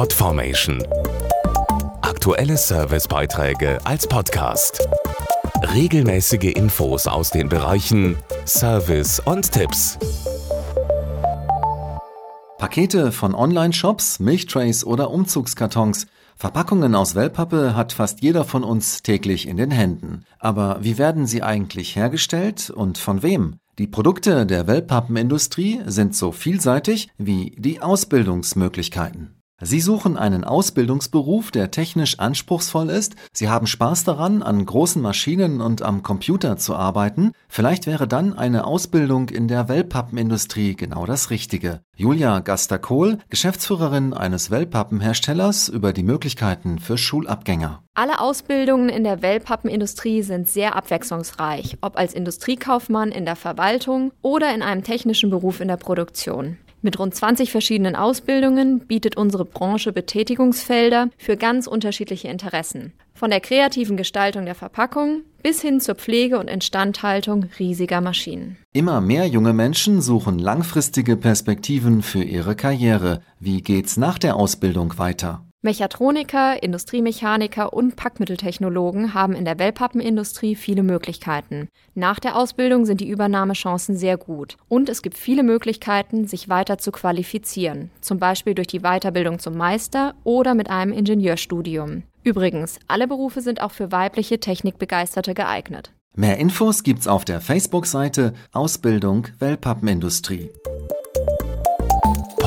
Podformation. Aktuelle Servicebeiträge als Podcast. Regelmäßige Infos aus den Bereichen Service und Tipps. Pakete von Online-Shops, Milchtrays oder Umzugskartons. Verpackungen aus Wellpappe hat fast jeder von uns täglich in den Händen. Aber wie werden sie eigentlich hergestellt und von wem? Die Produkte der Wellpappenindustrie sind so vielseitig wie die Ausbildungsmöglichkeiten. Sie suchen einen Ausbildungsberuf, der technisch anspruchsvoll ist. Sie haben Spaß daran, an großen Maschinen und am Computer zu arbeiten. Vielleicht wäre dann eine Ausbildung in der Wellpappenindustrie genau das Richtige. Julia Gaster-Kohl, Geschäftsführerin eines Wellpappenherstellers, über die Möglichkeiten für Schulabgänger. Alle Ausbildungen in der Wellpappenindustrie sind sehr abwechslungsreich, ob als Industriekaufmann in der Verwaltung oder in einem technischen Beruf in der Produktion. Mit rund 20 verschiedenen Ausbildungen bietet unsere Branche Betätigungsfelder für ganz unterschiedliche Interessen. Von der kreativen Gestaltung der Verpackung bis hin zur Pflege und Instandhaltung riesiger Maschinen. Immer mehr junge Menschen suchen langfristige Perspektiven für ihre Karriere. Wie geht's nach der Ausbildung weiter? Mechatroniker, Industriemechaniker und Packmitteltechnologen haben in der Wellpappenindustrie viele Möglichkeiten. Nach der Ausbildung sind die Übernahmechancen sehr gut und es gibt viele Möglichkeiten, sich weiter zu qualifizieren, zum Beispiel durch die Weiterbildung zum Meister oder mit einem Ingenieurstudium. Übrigens, alle Berufe sind auch für weibliche Technikbegeisterte geeignet. Mehr Infos gibt's auf der Facebook-Seite Ausbildung Wellpappenindustrie